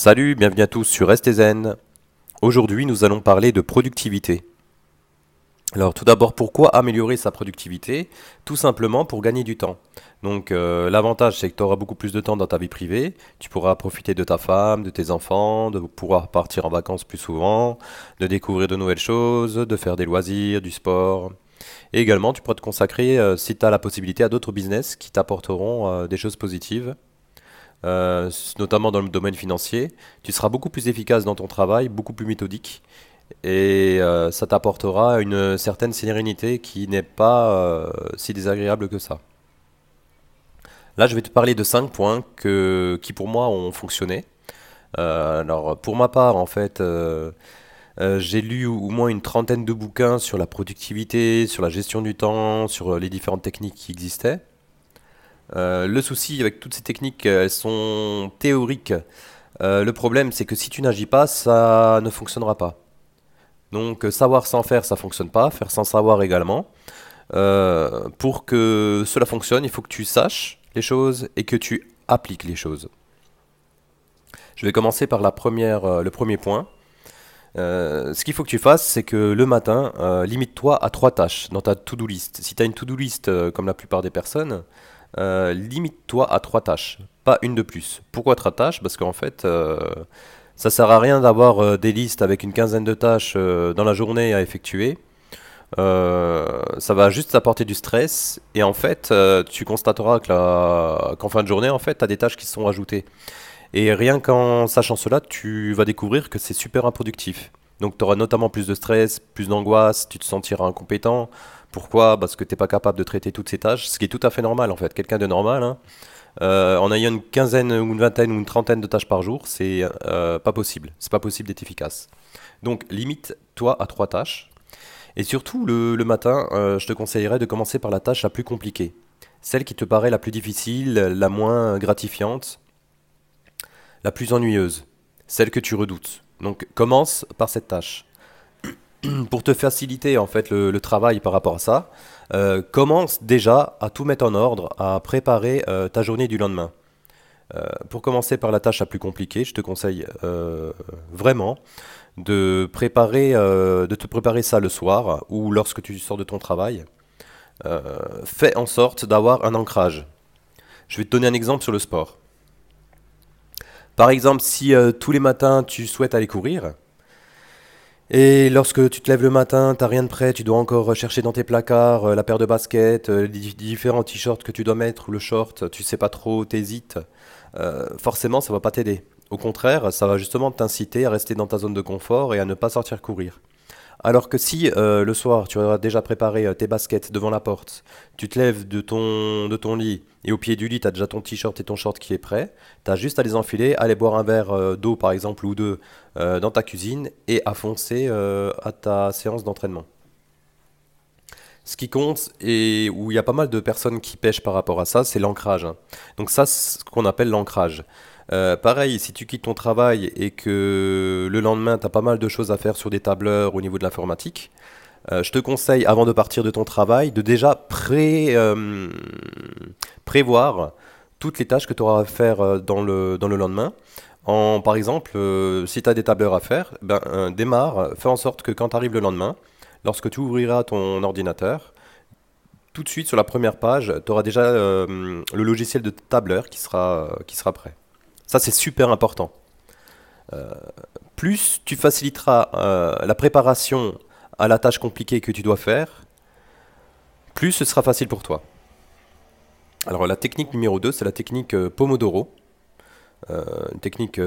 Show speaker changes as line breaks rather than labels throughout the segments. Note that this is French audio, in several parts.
Salut, bienvenue à tous sur STZN. Aujourd'hui, nous allons parler de productivité. Alors tout d'abord, pourquoi améliorer sa productivité? Tout simplement pour gagner du temps. Donc euh, l'avantage, c'est que tu auras beaucoup plus de temps dans ta vie privée. Tu pourras profiter de ta femme, de tes enfants, de pouvoir partir en vacances plus souvent, de découvrir de nouvelles choses, de faire des loisirs, du sport. Et également, tu pourras te consacrer, euh, si tu as la possibilité, à d'autres business qui t'apporteront euh, des choses positives. Euh, notamment dans le domaine financier, tu seras beaucoup plus efficace dans ton travail, beaucoup plus méthodique, et euh, ça t'apportera une certaine sérénité qui n'est pas euh, si désagréable que ça. Là, je vais te parler de 5 points qui pour moi ont fonctionné. alors, pour ma part, en fait, j'ai lu au moins une trentaine de bouquins sur la productivité, sur la gestion du temps, sur les différentes techniques qui existaient. Euh, le souci avec toutes ces techniques, euh, elles sont théoriques. Euh, le problème, c'est que si tu n'agis pas, ça ne fonctionnera pas. Donc, savoir sans faire, ça fonctionne pas. Faire sans savoir également. pour que cela fonctionne, il faut que tu saches les choses et que tu appliques les choses. Je vais commencer par la première, le premier point. ce qu'il faut que tu fasses, c'est que le matin, limite-toi à trois tâches dans ta to-do list. Si tu as une to-do list comme la plupart des personnes, euh, limite-toi à trois tâches, pas une de plus. Pourquoi trois tâches? Parce qu'en fait, euh, ça sert à rien d'avoir euh, des listes avec une quinzaine de tâches dans la journée à effectuer. ça va juste apporter du stress et en fait, tu constateras qu'en fin de journée, en fait, tu as des tâches qui sont ajoutées. Et rien qu'en sachant cela, tu vas découvrir que c'est super improductif. Donc tu auras notamment plus de stress, plus d'angoisse, tu te sentiras incompétent. Pourquoi? Parce que tu n'es pas capable de traiter toutes ces tâches, ce qui est tout à fait normal en fait. Quelqu'un de normal, hein, euh, en ayant une quinzaine ou une vingtaine ou une trentaine de tâches par jour, c'est euh, pas possible. C'est pas possible d'être efficace. Donc limite-toi à trois tâches. Et surtout, le, matin, euh, je te conseillerais de commencer par la tâche la plus compliquée. Celle qui te paraît la plus difficile, la moins gratifiante, la plus ennuyeuse. Celle que tu redoutes. Donc commence par cette tâche. Pour te faciliter en fait le, travail par rapport à ça, euh, commence déjà à tout mettre en ordre, à préparer euh, ta journée du lendemain. Euh, pour commencer par la tâche la plus compliquée, je te conseille vraiment de préparer, de te préparer ça le soir ou lorsque tu sors de ton travail. fais en sorte d'avoir un ancrage. Je vais te donner un exemple sur le sport. Par exemple, si euh, tous les matins tu souhaites aller courir, et lorsque tu te lèves le matin, tu n'as rien de prêt, tu dois encore chercher dans tes placards euh, la paire de baskets, euh, les différents t-shirts que tu dois mettre ou le short, tu sais pas trop, t'hésites, forcément ça va pas t'aider. Au contraire, ça va justement t'inciter à rester dans ta zone de confort et à ne pas sortir courir. Alors que si euh, le soir tu auras déjà préparé euh, tes baskets devant la porte, tu te lèves de ton, de ton lit et au pied du lit tu as déjà ton t-shirt et ton short qui est prêt, tu as juste à les enfiler, aller boire un verre euh, d'eau par exemple ou deux dans ta cuisine et à foncer à ta séance d'entraînement. Ce qui compte et où il y a pas mal de personnes qui pêchent par rapport à ça, c'est l'ancrage. Hein. Donc ça, c'est ce qu'on appelle l'ancrage. Euh, pareil, si tu quittes ton travail et que le lendemain, tu as pas mal de choses à faire sur des tableurs au niveau de l'informatique, euh, je te conseille, avant de partir de ton travail, de déjà euh, prévoir toutes les tâches que tu auras à faire dans le, dans le lendemain. En, par exemple, si tu as des tableurs à faire, ben, démarre, fais en sorte que quand tu arrives le lendemain, lorsque tu ouvriras ton ordinateur, tout de suite sur la première page, tu auras déjà le logiciel de tableur qui sera, qui sera prêt. Ça, c'est super important. Euh, plus tu faciliteras euh, la préparation à la tâche compliquée que tu dois faire, plus ce sera facile pour toi. Alors la technique numéro 2, c'est la technique euh, Pomodoro, une technique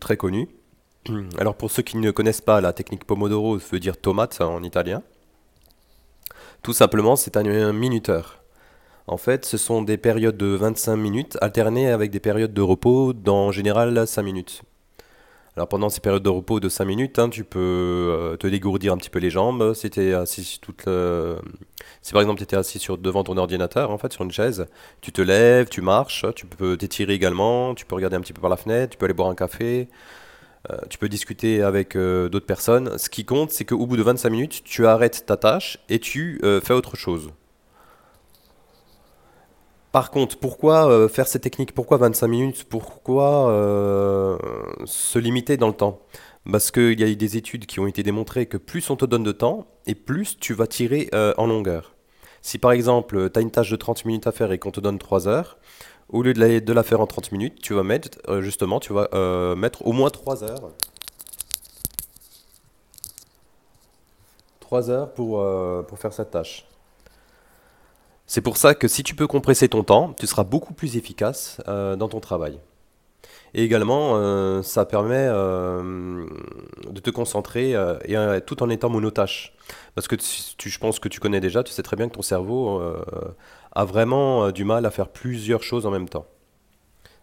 très connue. Alors pour ceux qui ne connaissent pas, la technique Pomodoro veut dire tomate en italien. Tout simplement, c'est un minuteur. En fait, ce sont des périodes de 25 minutes alternées avec des périodes de repos d'en général 5 minutes. Alors pendant ces périodes de repos de 5 minutes, hein, tu peux euh, te dégourdir un petit peu les jambes. Si, si par exemple tu étais assis sur, devant ton ordinateur, en fait, sur une chaise, tu te lèves, tu marches, tu peux t'étirer également, tu peux regarder un petit peu par la fenêtre, tu peux aller boire un café, euh, tu peux discuter avec euh, d'autres personnes. Ce qui compte, c'est qu'au bout de 25 minutes, tu arrêtes ta tâche et tu fais autre chose. Par contre, pourquoi euh, faire cette technique? Pourquoi 25 minutes? Pourquoi euh, se limiter dans le temps? Parce qu'il y a eu des études qui ont été démontrées que plus on te donne de temps, et plus tu vas tirer en longueur. Si par exemple, tu as une tâche de 30 minutes à faire et qu'on te donne 3 heures, au lieu de la, faire en 30 minutes, tu vas mettre, vas mettre au moins 3 heures 3 heures pour, euh, pour faire cette tâche. C'est pour ça que si tu peux compresser ton temps, tu seras beaucoup plus efficace euh, dans ton travail. Et également, euh, ça permet de te concentrer et, tout en étant monotâche. Parce que je pense que tu connais déjà, tu sais très bien que ton cerveau a vraiment du mal à faire plusieurs choses en même temps.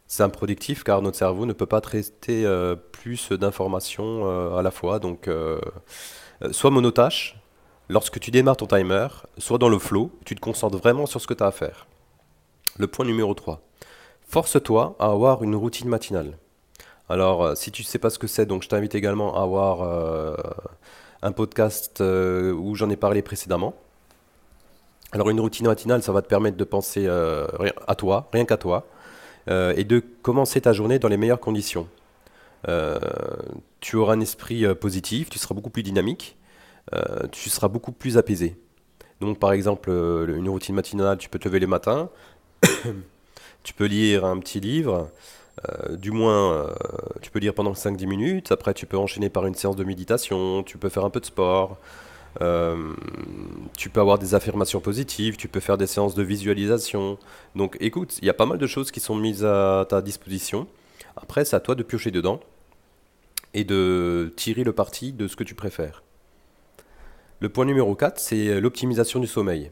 C'est improductif car notre cerveau ne peut pas traiter plus d'informations à la fois. Donc, soit monotâche, lorsque tu démarres ton timer, soit dans le flow, tu te concentres vraiment sur ce que tu as à faire. Le point numéro 3. Force-toi à avoir une routine matinale. Alors, euh, si tu ne sais pas ce que c'est, donc je t'invite également à avoir euh, un podcast euh, où j'en ai parlé précédemment. Alors, une routine matinale, ça va te permettre de penser à toi, rien qu'à toi, et de commencer ta journée dans les meilleures conditions. tu auras un esprit positif, tu seras beaucoup plus dynamique, tu seras beaucoup plus apaisé. Donc par exemple, une routine matinale, tu peux te lever les matins, tu peux lire un petit livre, euh, du moins tu peux lire pendant 5-10 minutes, après tu peux enchaîner par une séance de méditation, tu peux faire un peu de sport, tu peux avoir des affirmations positives, tu peux faire des séances de visualisation. Donc écoute, il y a pas mal de choses qui sont mises à ta disposition. Après, c'est à toi de piocher dedans et de tirer le parti de ce que tu préfères. Le point numéro 4, c'est euh, l'optimisation du sommeil.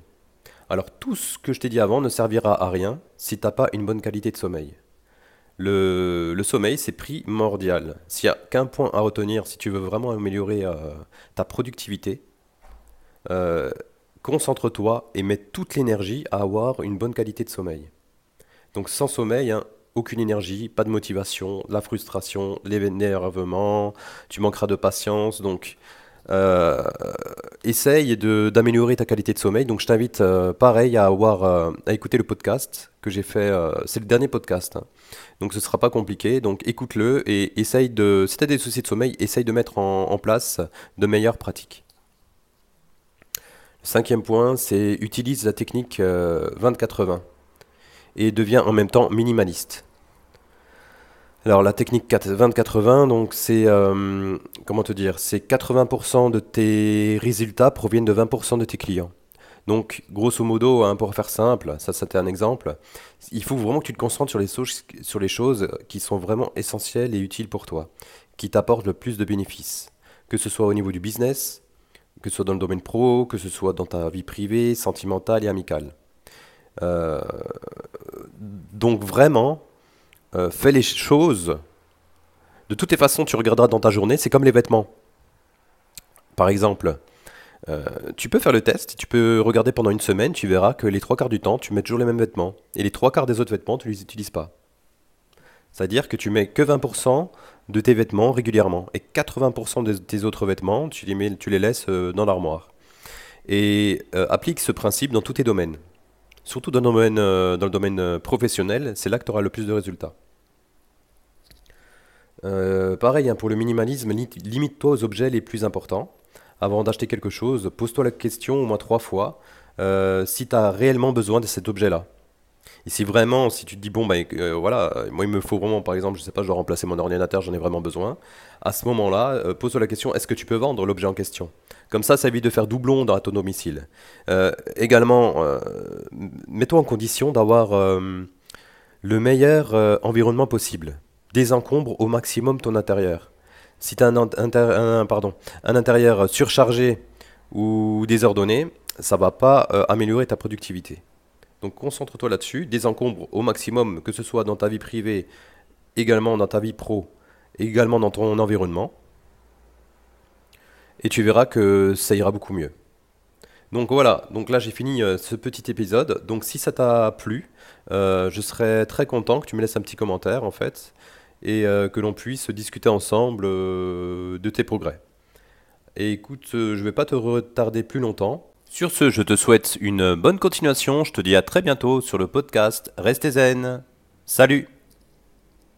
Alors tout ce que je t'ai dit avant ne servira à rien si tu n'as pas une bonne qualité de sommeil. Le, sommeil, c'est primordial. S'il n'y a qu'un point à retenir, si tu veux vraiment améliorer euh, ta productivité, euh, concentre-toi et mets toute l'énergie à avoir une bonne qualité de sommeil. Donc sans sommeil, hein, aucune énergie, pas de motivation, la frustration, l'énervement, tu manqueras de patience. Donc euh, essaye d'améliorer ta qualité de sommeil. Donc je t'invite euh, pareil à, avoir, euh, à écouter le podcast que j'ai fait. c'est le dernier podcast. Hein. Donc ce sera pas compliqué. Donc écoute-le et essaye de... Si tu as des soucis de sommeil, essaye de mettre en, place de meilleures pratiques. Cinquième point, c'est utilise la technique 20-80 et deviens en même temps minimaliste. Alors la technique 20-80, donc c'est euh, comment te dire, c'est 80% de tes résultats proviennent de 20% de tes clients. Donc grosso modo, hein, pour faire simple, ça c'était un exemple, il faut vraiment que tu te concentres sur les, choses qui sont vraiment essentielles et utiles pour toi, qui t'apportent le plus de bénéfices, que ce soit au niveau du business, que ce soit dans le domaine pro, que ce soit dans ta vie privée, sentimentale et amicale. Euh, donc vraiment, euh, fais les choses. De toutes les façons, tu regarderas dans ta journée, c'est comme les vêtements. Par exemple, euh, tu peux faire le test, tu peux regarder pendant une semaine, tu verras que les trois quarts du temps, tu mets toujours les mêmes vêtements. Et les trois quarts des autres vêtements, tu ne les utilises pas. C'est-à-dire que tu mets que 20% de tes vêtements régulièrement. Et 80% de tes autres vêtements, tu les, mets, tu les laisses euh, dans l'armoire. Et applique ce principe dans tous tes domaines. Surtout dans le domaine, euh, euh, professionnel, c'est là que tu auras le plus de résultats. Euh, pareil, hein, pour le minimalisme, limite-toi aux objets les plus importants. Avant d'acheter quelque chose, pose-toi la question au moins trois fois si tu as réellement besoin de cet objet-là. Et si vraiment, si tu te dis, bon, ben voilà, moi il me faut vraiment, par exemple, je sais pas, je dois remplacer mon ordinateur, j'en ai vraiment besoin, à ce moment-là, pose-toi la question, est-ce que tu peux vendre l'objet en question? Comme ça, ça évite de faire doublon dans ton domicile. Euh, également, euh, mets-toi en condition d'avoir euh, le meilleur environnement possible. Désencombre au maximum ton intérieur. Si tu as un, un intérieur surchargé ou désordonné, ça va pas améliorer ta productivité. Donc concentre-toi là-dessus, désencombre au maximum, que ce soit dans ta vie privée, également dans ta vie pro, également dans ton environnement et tu verras que ça ira beaucoup mieux. Donc voilà, donc là j'ai fini euh, ce petit épisode. Donc si ça t'a plu, euh, je serais très content que tu me laisses un petit commentaire en fait et euh, que l'on puisse discuter ensemble de tes progrès. Et écoute, je vais pas te retarder plus longtemps. Sur ce, je te souhaite une bonne continuation. Je te dis à très bientôt sur le podcast Restez zen. Salut